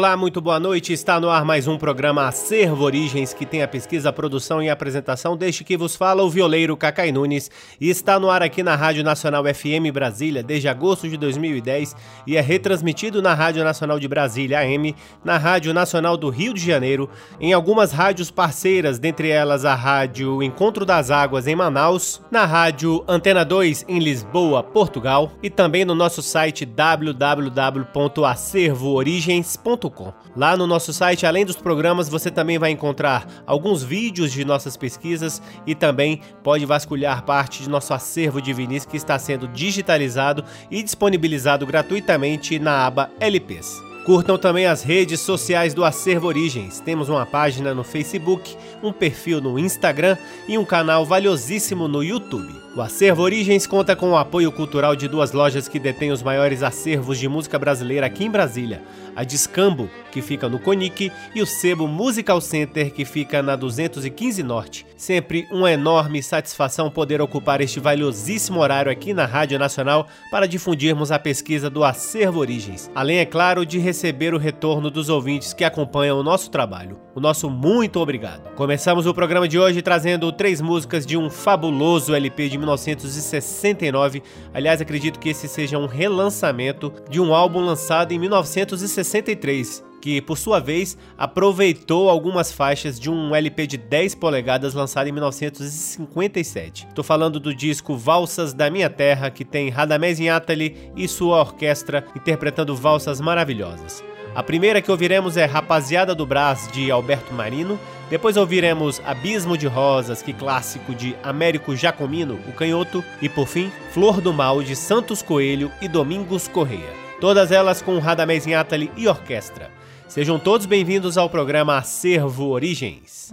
Olá, muito boa noite. Está no ar mais um programa Acervo Origens, que tem a pesquisa, produção e apresentação deste que vos fala o violeiro Cacai Nunes. E está no ar aqui na Rádio Nacional FM Brasília desde agosto de 2010 e é retransmitido na Rádio Nacional de Brasília AM, na Rádio Nacional do Rio de Janeiro, em algumas rádios parceiras, dentre elas a Rádio Encontro das Águas em Manaus, na Rádio Antena 2 em Lisboa, Portugal e também no nosso site www.acervoorigens.com Lá no nosso site, além dos programas, você também vai encontrar alguns vídeos de nossas pesquisas e também pode vasculhar parte de nosso acervo de vinis que está sendo digitalizado e disponibilizado gratuitamente na aba LPs. Curtam também as redes sociais do Acervo Origens. Temos uma página no Facebook, um perfil no Instagram e um canal valiosíssimo no YouTube. O Acervo Origens conta com o apoio cultural de duas lojas que detêm os maiores acervos de música brasileira aqui em Brasília: a Discambo, que fica no Conic, e o Sebo Musical Center, que fica na 215 Norte. Sempre uma enorme satisfação poder ocupar este valiosíssimo horário aqui na Rádio Nacional para difundirmos a pesquisa do Acervo Origens. Além, é claro, de receber o retorno dos ouvintes que acompanham o nosso trabalho. O nosso muito obrigado. Começamos o programa de hoje trazendo três músicas de um fabuloso LP de 1969. Aliás, acredito que esse seja um relançamento de um álbum lançado em 1963 que por sua vez aproveitou algumas faixas de um LP de 10 polegadas lançado em 1957. Estou falando do disco Valsas da Minha Terra, que tem Radamés Inhatali e sua orquestra interpretando valsas maravilhosas. A primeira que ouviremos é Rapaziada do Brás, de Alberto Marino. Depois ouviremos Abismo de Rosas, que clássico de Américo Jacomino, o canhoto. E por fim, Flor do Mal, de Santos Coelho e Domingos Correia. Todas elas com Radamés Inhatali e orquestra. Sejam todos bem-vindos ao programa Acervo Origens.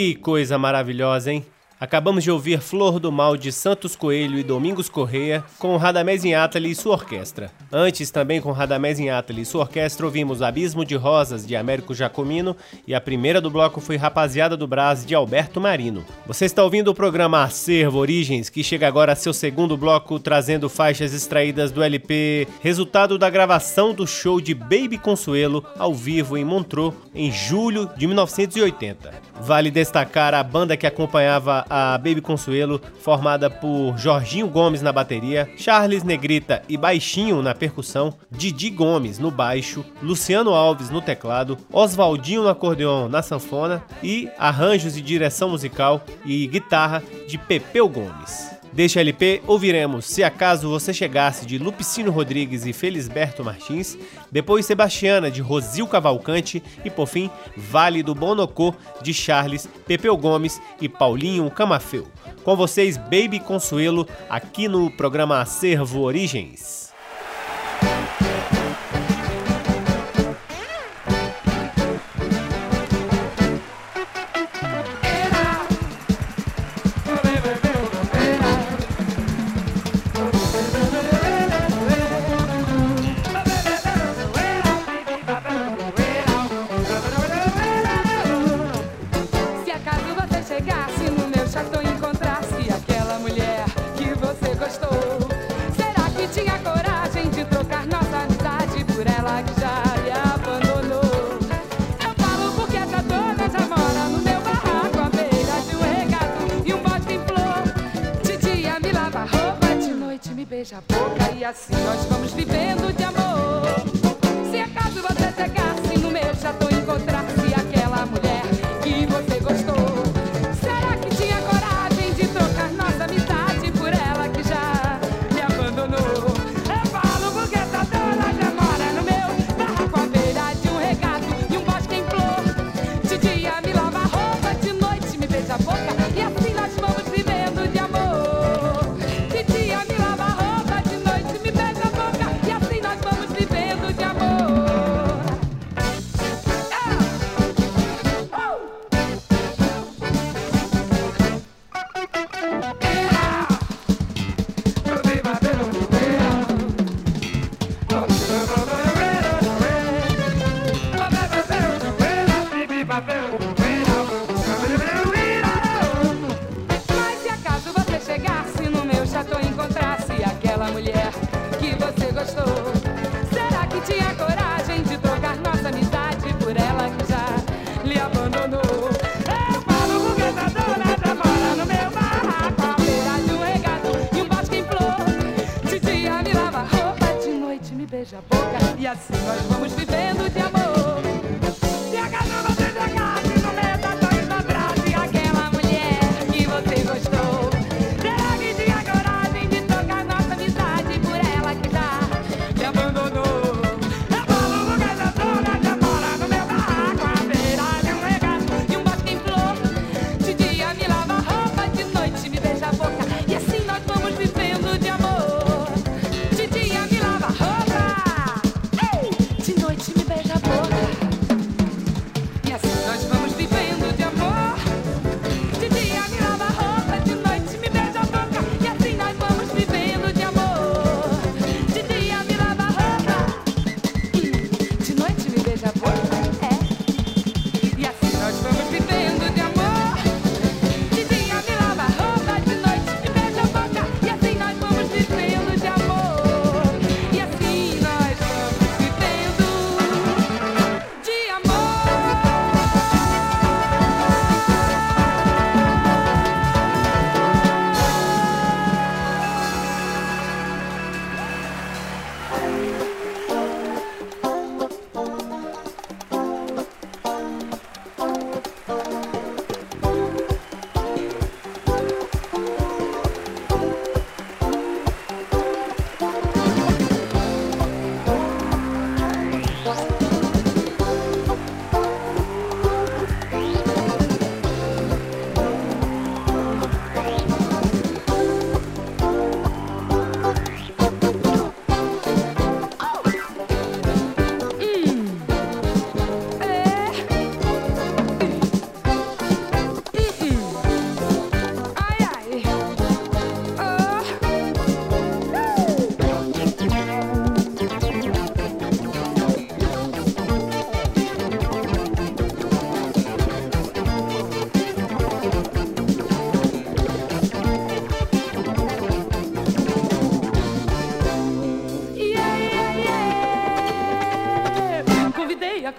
Que coisa maravilhosa, hein? Acabamos de ouvir Flor do Mal de Santos Coelho e Domingos Correia com Radamés Inátali e sua orquestra. Antes, também com Radamés Inátali e sua orquestra, ouvimos Abismo de Rosas de Américo Jacomino e a primeira do bloco foi Rapaziada do Brás de Alberto Marino. Você está ouvindo o programa Acervo Origens, que chega agora a seu segundo bloco trazendo faixas extraídas do LP, resultado da gravação do show de Baby Consuelo ao vivo em Montreux em julho de 1980. Vale destacar a banda que acompanhava a Baby Consuelo, formada por Jorginho Gomes na bateria, Charles Negrita e Baixinho na percussão, Didi Gomes no baixo, Luciano Alves no teclado, Oswaldinho no acordeon na sanfona e arranjos e direção musical e guitarra de Pepeu Gomes. Deste LP, ouviremos Se Acaso Você Chegasse, de Lupicino Rodrigues e Felisberto Martins, depois Sebastiana, de Rosil Cavalcante e, por fim, Vale do Bonocô, de Charles, Pepeu Gomes e Paulinho Camafeu. Com vocês, Baby Consuelo, aqui no programa Acervo Origens.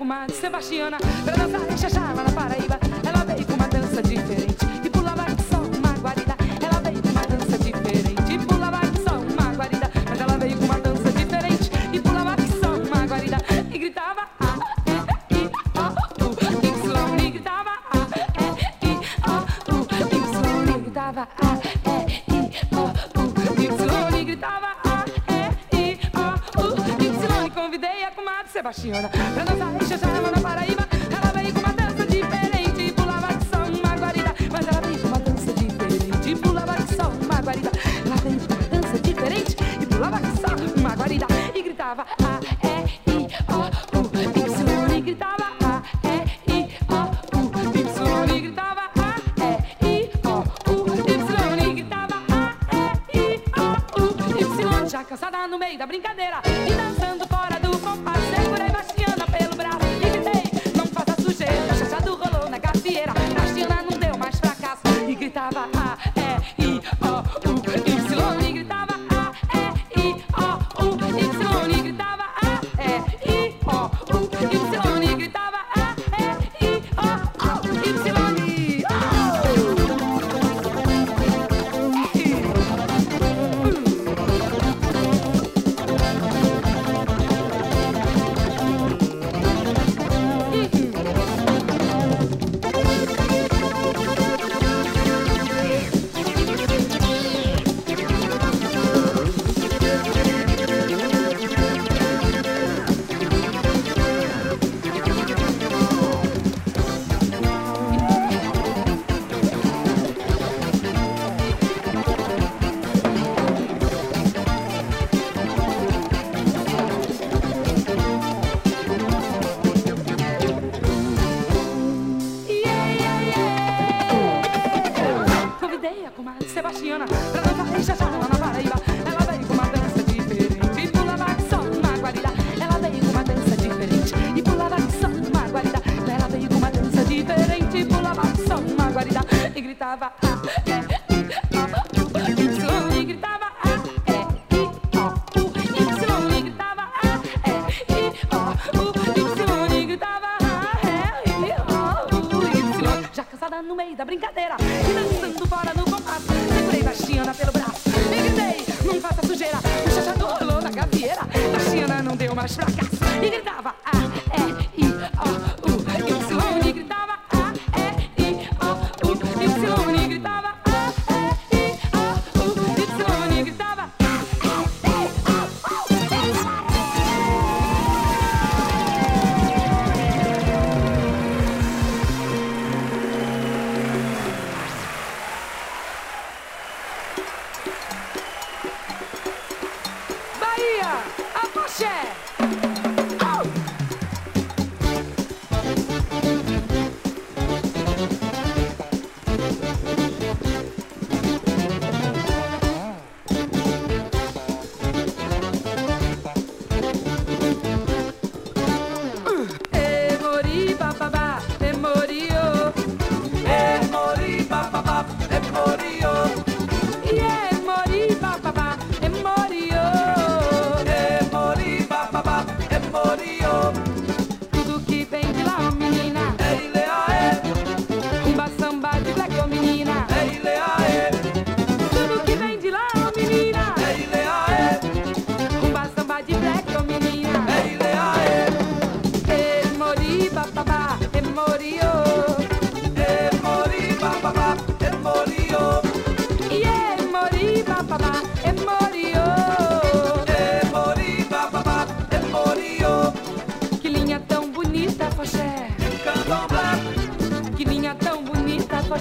com Sebastiana. Pra dançar e xaxá na Paraíba Ela veio com uma dança diferente. E pulava que só uma guarida. Ela veio com uma dança diferente. E pulava que só uma guarida. Mas ela veio com uma dança diferente. E pulava que só uma guarida. E gritava A, E, I, O, U, Y gritava A, E, I, O, U, Y gritava A, E, I, O, U, E O, U, Convidei a comadre Sebastiana.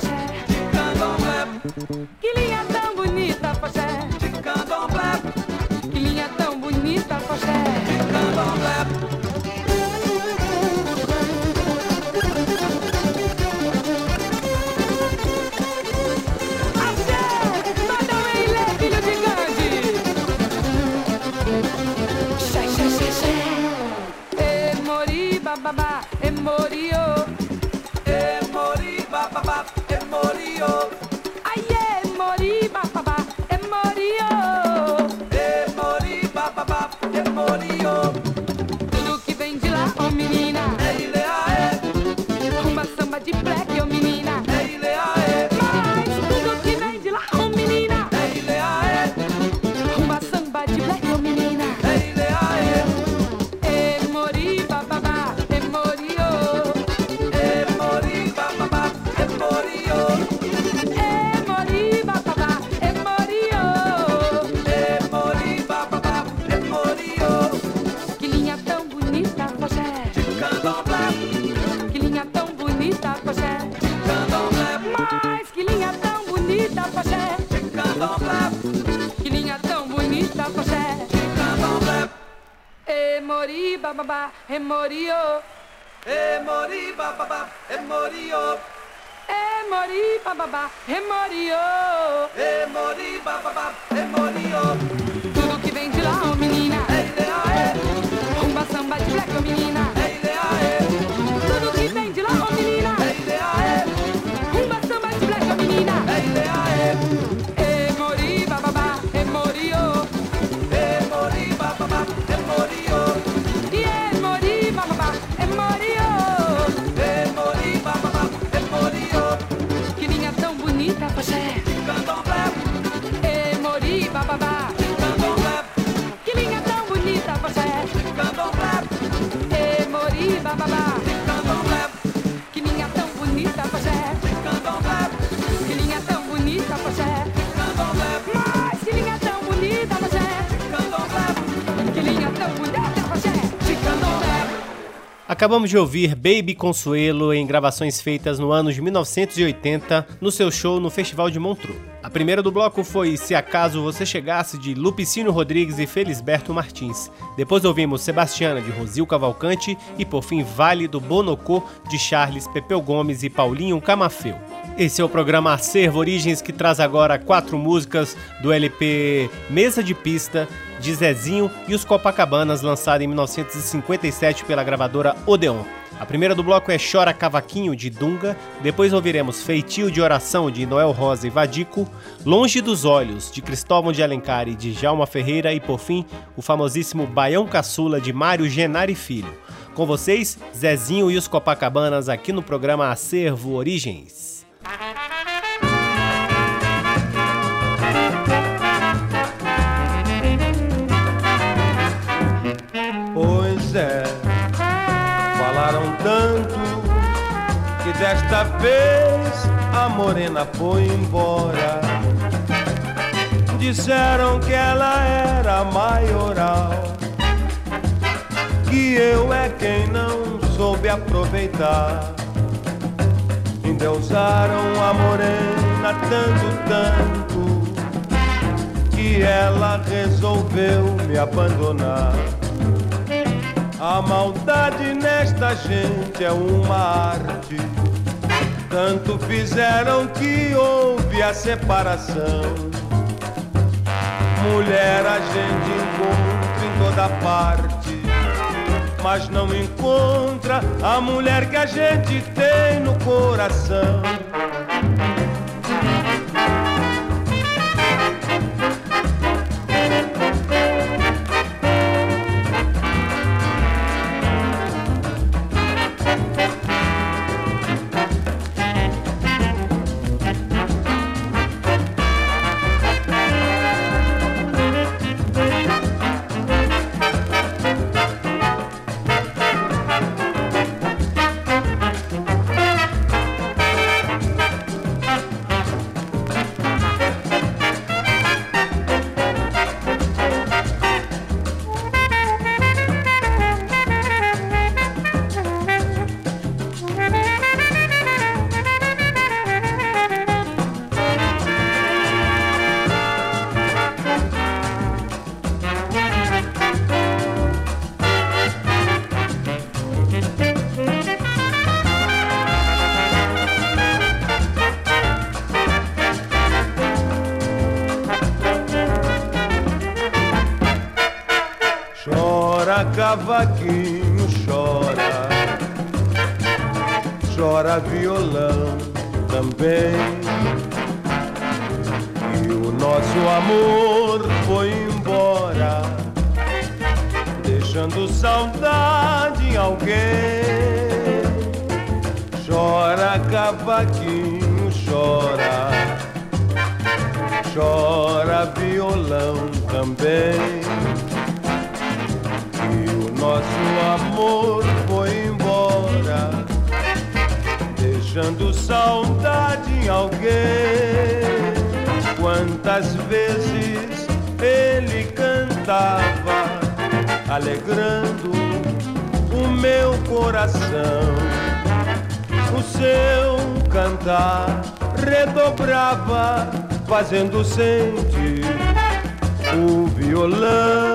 Come on, web. E. E mori babá, e morió. E mori babá, e morió. Tudo que vem de lá, oh menina. É. Rumba, samba de black, oh menina. Acabamos de ouvir Baby Consuelo em gravações feitas no ano de 1980 no seu show no Festival de Montreux. A primeira do bloco foi Se Acaso Você Chegasse de Lupicínio Rodrigues e Felisberto Martins. Depois ouvimos Sebastiana de Rosil Cavalcante e por fim Vale do Bonocô de Charles Pepeu Gomes e Paulinho Camafeu. Esse é o programa Acervo Origens que traz agora quatro músicas do LP Mesa de Pista de Zezinho e os Copacabanas, lançado em 1957 pela gravadora Odeon. A primeira do bloco é Chora Cavaquinho de Dunga, depois ouviremos Feitio de Oração de Noel Rosa e Vadico, Longe dos Olhos de Cristóvão de Alencar e de Jalma Ferreira e por fim o famosíssimo Baião Caçula de Mário Genari Filho. Com vocês, Zezinho e os Copacabanas aqui no programa Acervo Origens. É, falaram tanto que desta vez a morena foi embora. Disseram que ela era maioral, que eu é quem não soube aproveitar endeusaram a morena tanto, tanto que ela resolveu me abandonar. A maldade nesta gente é uma arte. Tanto fizeram que houve a separação. Mulher a gente encontra em toda parte mas não encontra a mulher que a gente tem no coração. Cavaquinho chora, chora violão também. E o nosso amor foi embora, deixando saudade em alguém. Chora cavaquinho, chora, chora violão também amor foi embora, deixando saudade em alguém. Quantas vezes ele cantava, alegrando o meu coração. O seu cantar redobrava, fazendo sentir o violão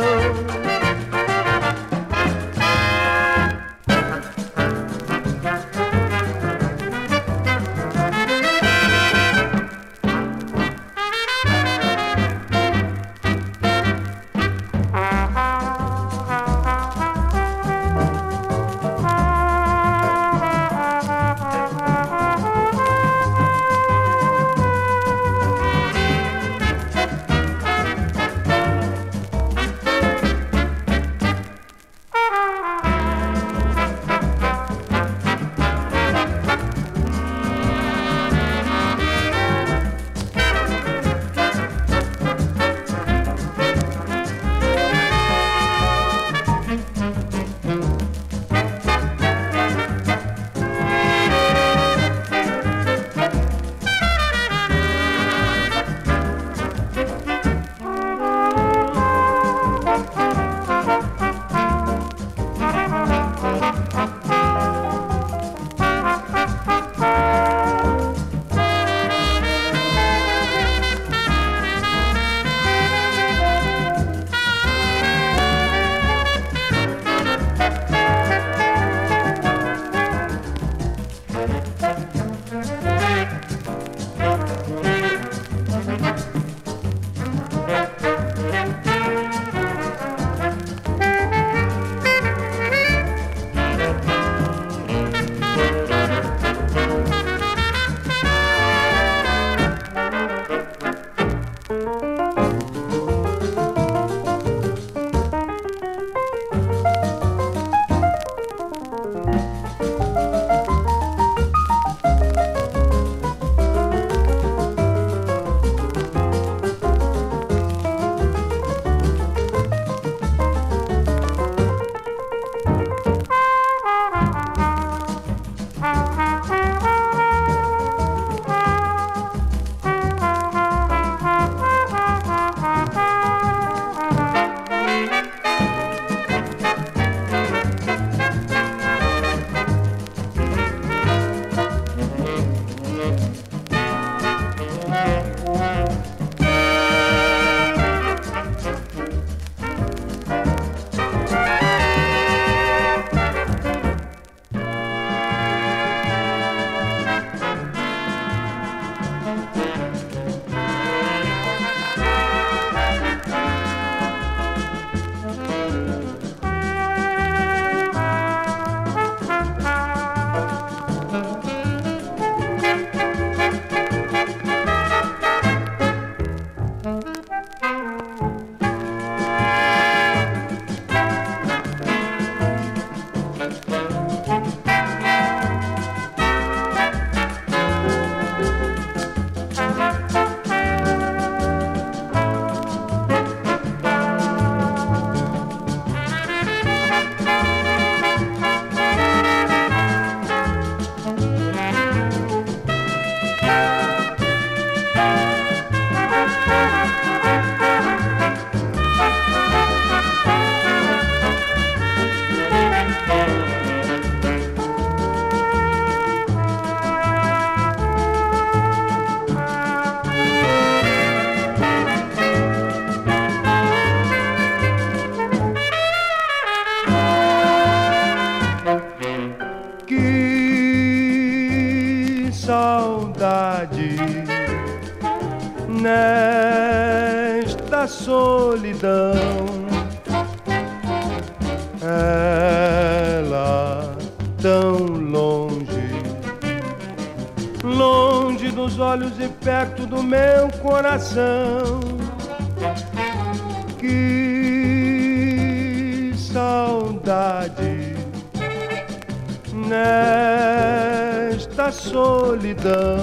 solidão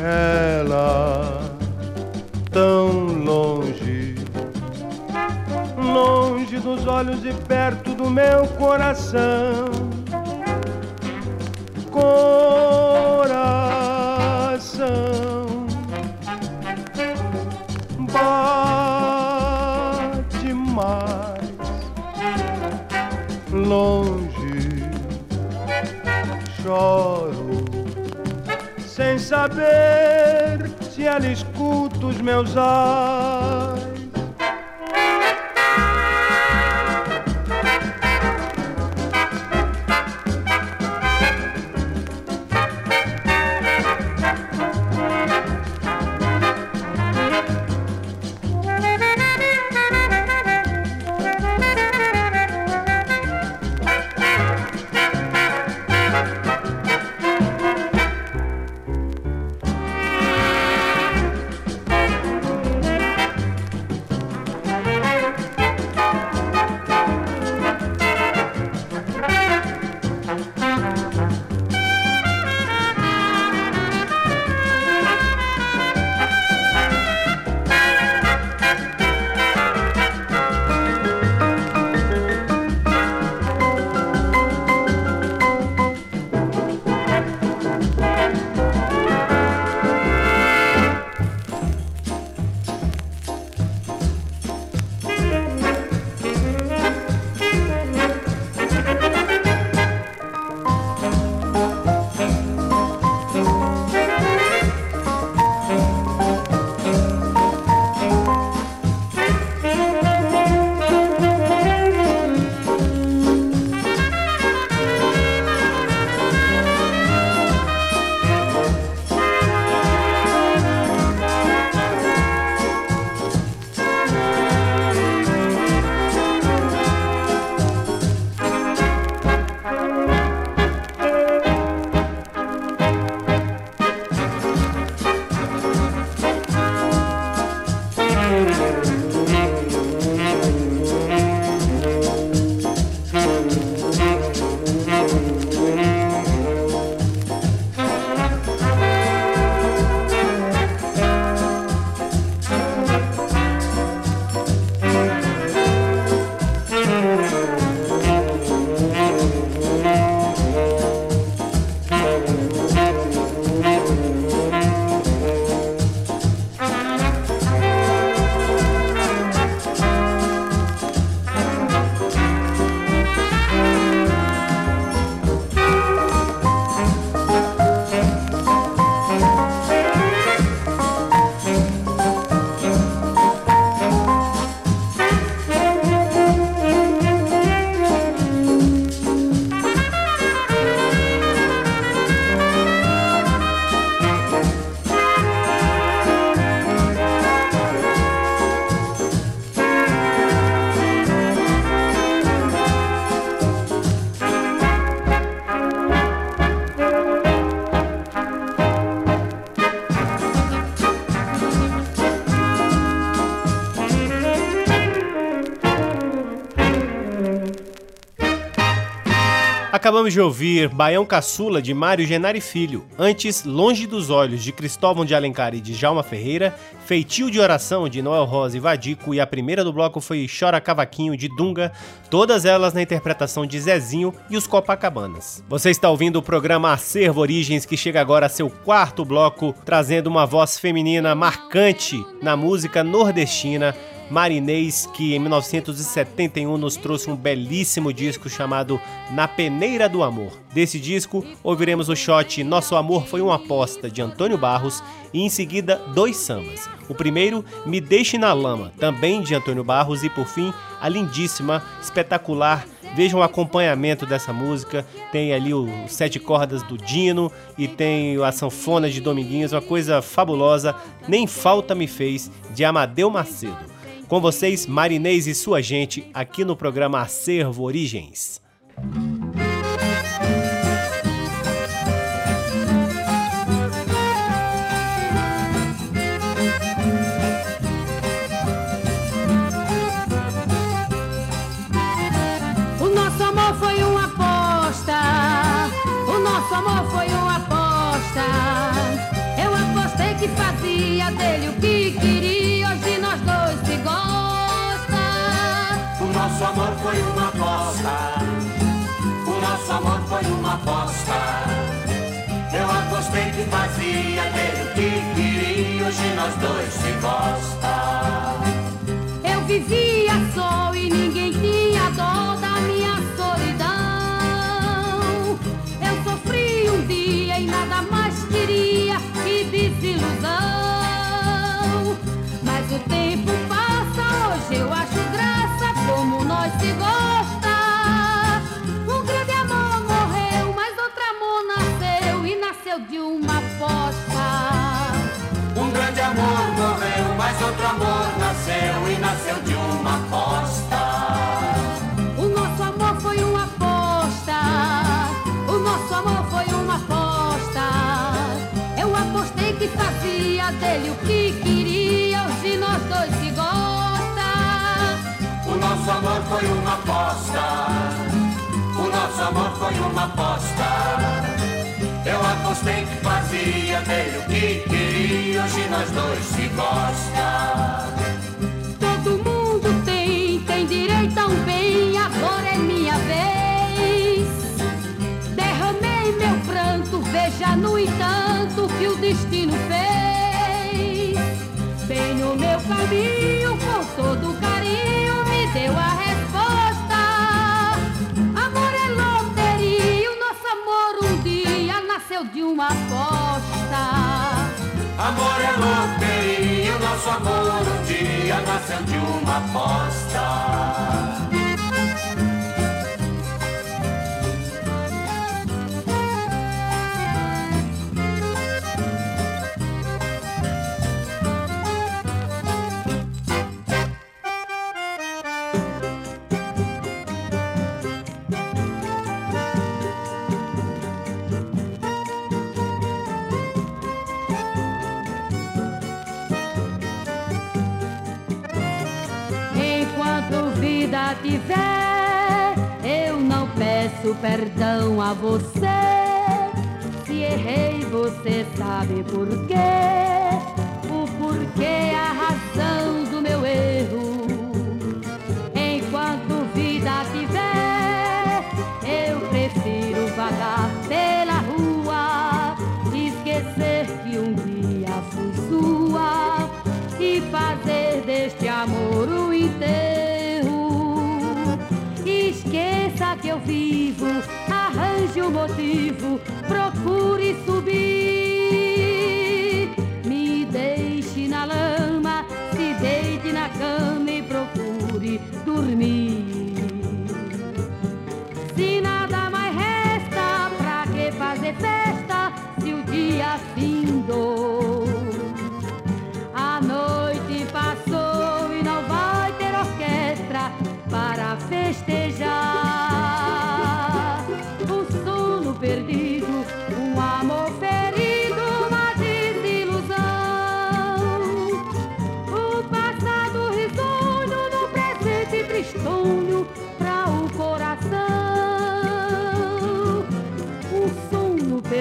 ela tão longe, longe dos olhos e perto do meu coração. Saber se ela escuta os meus ais. Acabamos de ouvir Baião Caçula de Mário Genari Filho, antes Longe dos Olhos de Cristóvão de Alencar e de Jalma Ferreira, Feitio de Oração de Noel Rosa e Vadico. E a primeira do bloco foi Chora Cavaquinho de Dunga, todas elas na interpretação de Zezinho e os Copacabanas. Você está ouvindo o programa Acervo Origens que chega agora a seu quarto bloco, trazendo uma voz feminina marcante na música nordestina Marinês, que em 1971 nos trouxe um belíssimo disco chamado Na Peneira do Amor. Desse disco, ouviremos o shot Nosso Amor Foi uma Aposta, de Antônio Barros, e em seguida dois sambas. O primeiro, Me Deixe na Lama, também de Antônio Barros, e por fim, a lindíssima, espetacular Vejam o acompanhamento dessa música. Tem ali o sete cordas do Dino e tem a sanfona de Dominguinhos, uma coisa fabulosa. Nem falta me fez de Amadeu Macedo. Com vocês, Marinês e sua gente, aqui no programa Acervo Origens. Uma aposta, o nosso amor foi uma aposta. Eu apostei que fazia dele o que queria, hoje nós dois se gosta. Eu vivia só e ninguém tinha dó da minha solidão. Eu sofri um dia e nada mais queria que desilusão. eu acho graça como nós se gosta. Nasceu de uma aposta. Um grande amor morreu, mas outro amor nasceu e nasceu de uma aposta. O nosso amor foi uma aposta. O nosso amor foi uma aposta. Eu apostei que fazia dele o que queria, hoje nós dois se gostam nosso amor foi uma aposta. O nosso amor foi uma aposta. Eu apostei que fazia dele o que queria. Hoje nós dois se gosta. Todo mundo tem, tem direito um bem. Agora é minha vez. Derramei meu pranto. Veja, no entanto, que o destino fez. Bem no meu caminho, com todo carinho deu a nasceu de uma aposta. Amor é loteria, o nosso amor um dia nasceu de uma aposta. Perdão a você. Se errei, você sabe por quê. O porquê, a razão eu vivo, arranje um motivo,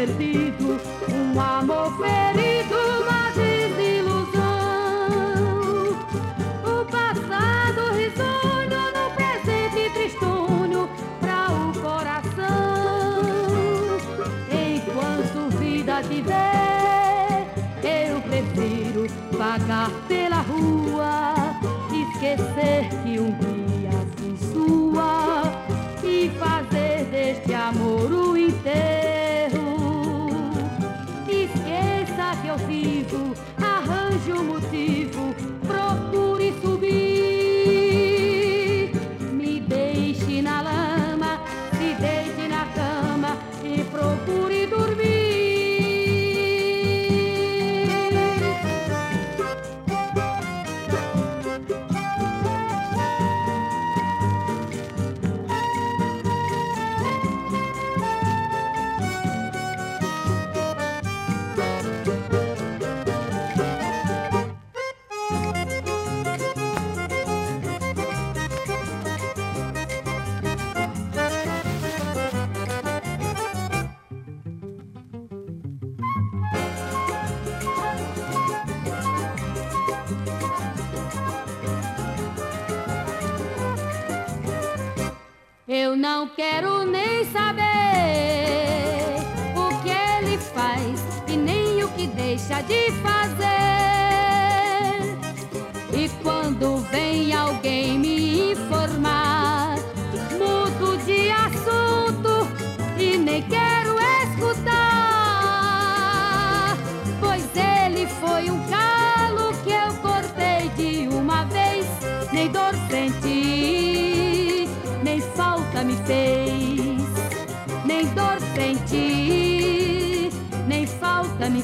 perdí.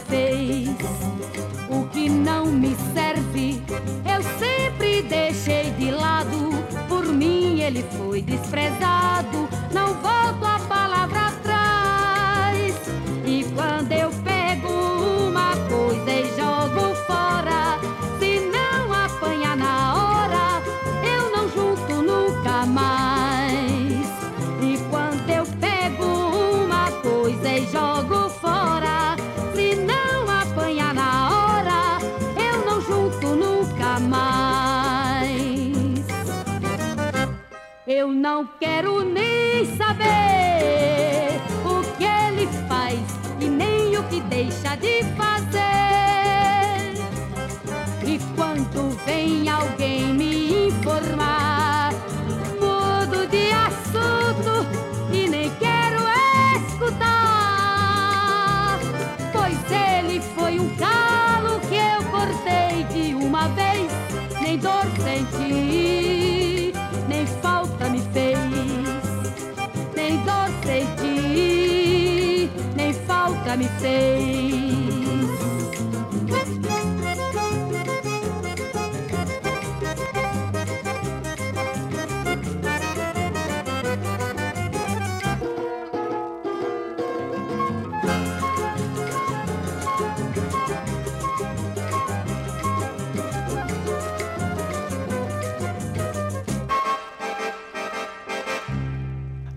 Fez. O que não me serve, eu sempre deixei de lado. Por mim ele foi desprezado. Não volto a palavra não quero nem saber o que ele faz e nem o que deixa de fazer. E quando vem alguém me informar, falta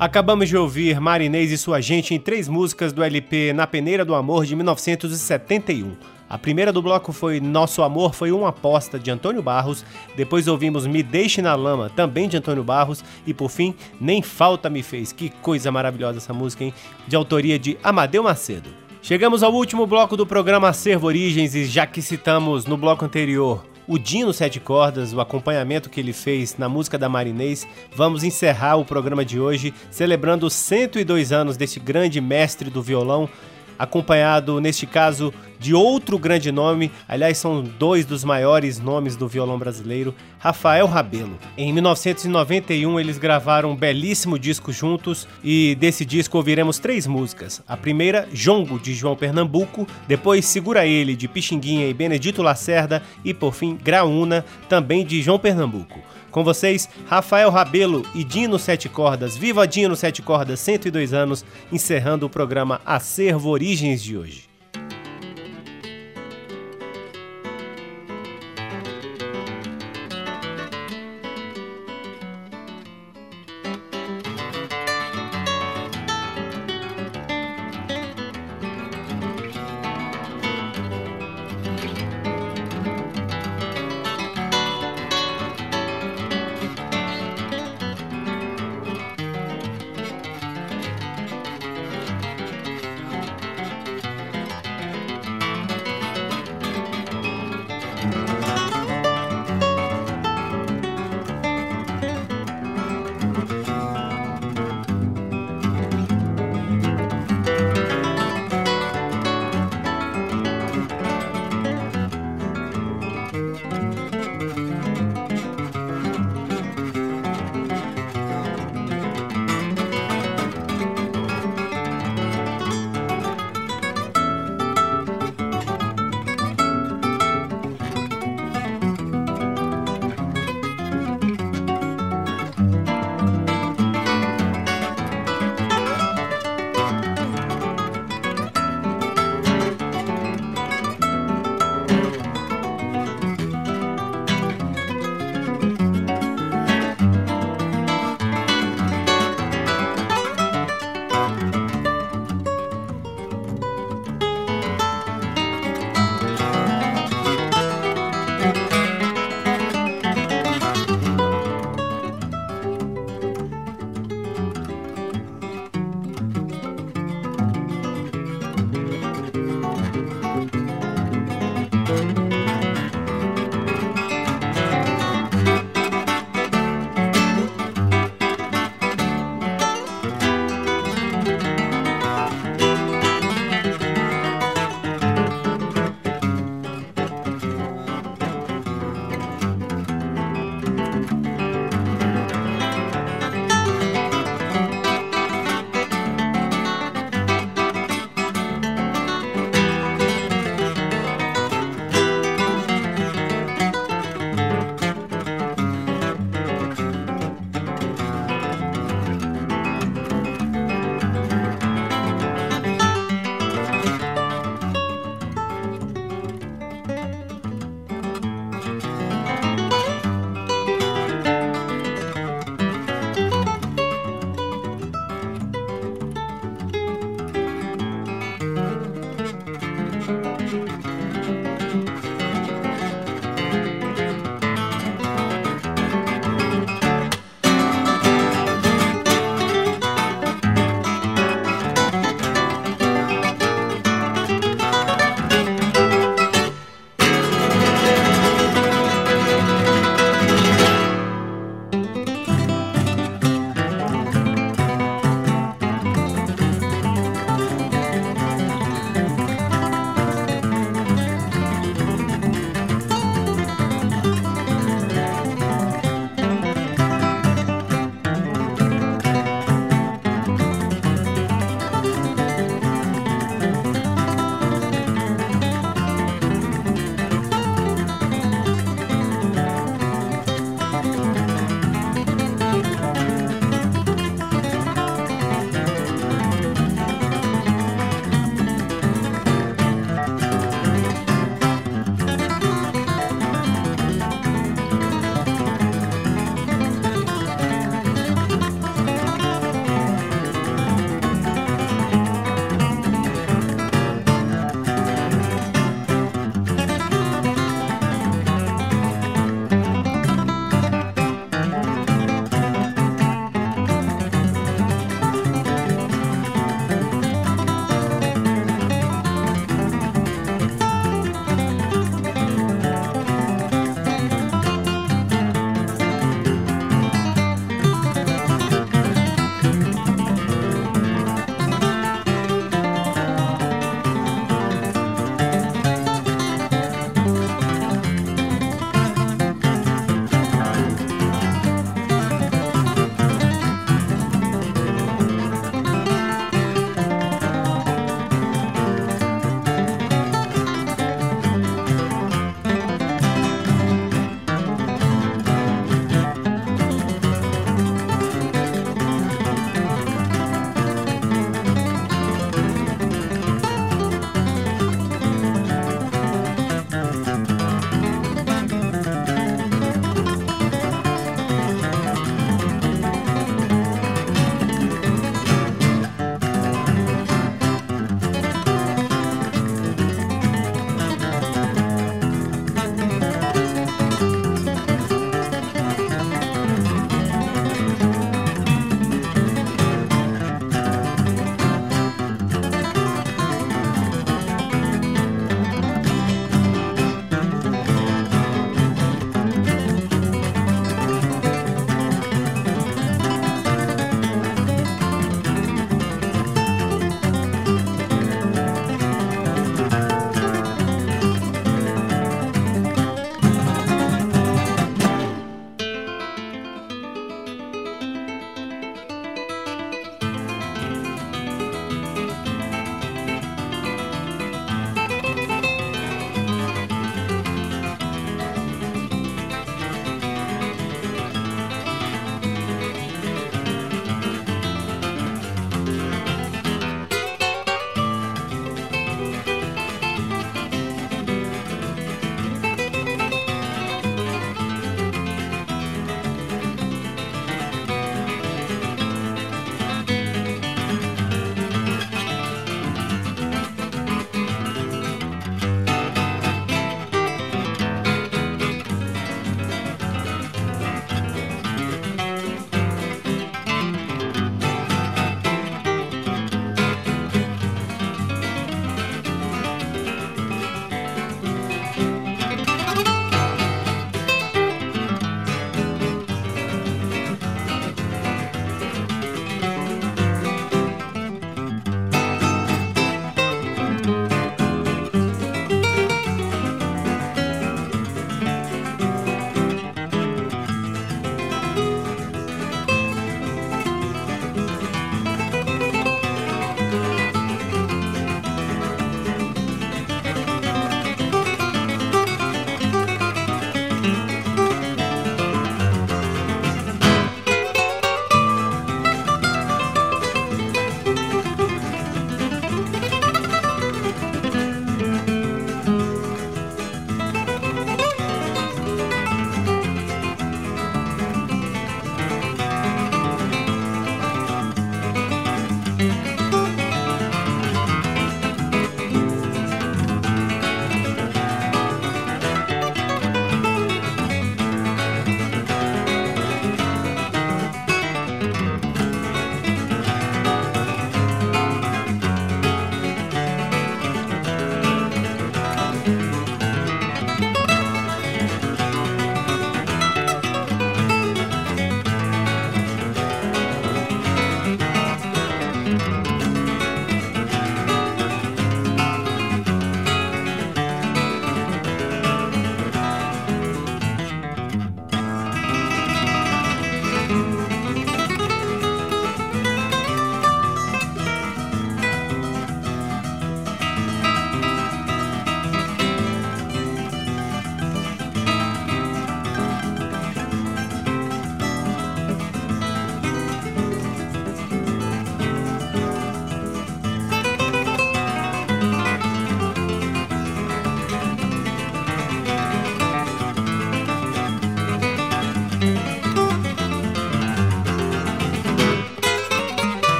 Acabamos de ouvir Marinês e sua gente em três músicas do LP Na Peneira do Amor de 1971. A primeira do bloco foi Nosso Amor Foi Uma Aposta, de Antônio Barros. Depois ouvimos Me Deixe na Lama, também de Antônio Barros. E por fim, Nem Falta Me Fez. Que coisa maravilhosa essa música, hein? De autoria de Amadeu Macedo. Chegamos ao último bloco do programa Acervo Origens e já que citamos no bloco anterior o Dino Sete Cordas, o acompanhamento que ele fez na música da Marinês, vamos encerrar o programa de hoje celebrando os 102 anos desse grande mestre do violão, acompanhado neste caso de outro grande nome, aliás são dois dos maiores nomes do violão brasileiro, Rafael Rabelo. Em 1991 eles gravaram um belíssimo disco juntos e desse disco ouviremos três músicas. A primeira, Jongo de João Pernambuco, depois Segura Ele de Pixinguinha e Benedito Lacerda e por fim Graúna, também de João Pernambuco. Com vocês, Rafael Rabelo e Dino Sete Cordas. Viva Dino Sete Cordas, 102 anos, encerrando o programa Acervo Origens de hoje.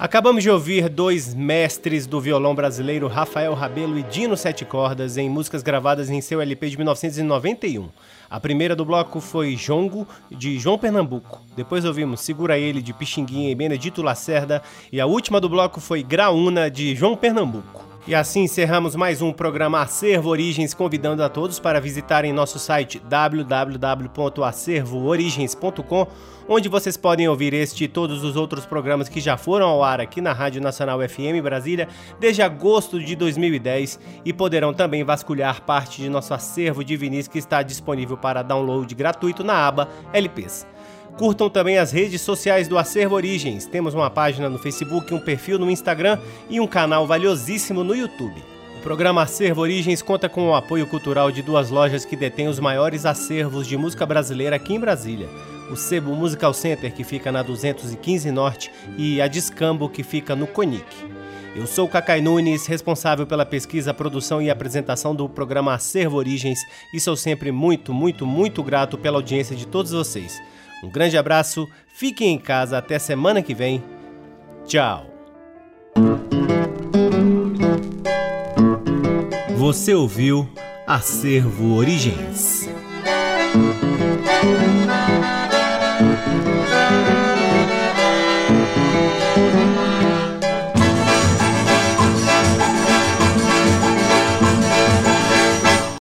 Acabamos de ouvir dois mestres do violão brasileiro, Rafael Rabelo e Dino Sete Cordas, em músicas gravadas em seu LP de 1991. A primeira do bloco foi Jongo, de João Pernambuco. Depois ouvimos Segura Ele, de Pixinguinha e Benedito Lacerda. E a última do bloco foi Graúna, de João Pernambuco. E assim encerramos mais um programa Acervo Origens, convidando a todos para visitarem nosso site www.acervoorigens.com onde vocês podem ouvir este e todos os outros programas que já foram ao ar aqui na Rádio Nacional FM Brasília desde agosto de 2010 e poderão também vasculhar parte de nosso acervo de vinis que está disponível para download gratuito na aba LPs. Curtam também as redes sociais do Acervo Origens. Temos uma página no Facebook, um perfil no Instagram e um canal valiosíssimo no YouTube. O programa Acervo Origens conta com o apoio cultural de duas lojas que detêm os maiores acervos de música brasileira aqui em Brasília o Sebo Musical Center, que fica na 215 Norte, e a Discambo, que fica no Conic. Eu sou Cacai Nunes, responsável pela pesquisa, produção e apresentação do programa Acervo Origens, e sou sempre muito, muito, muito grato pela audiência de todos vocês. Um grande abraço, fiquem em casa, até semana que vem. Tchau! Você ouviu Acervo Origens.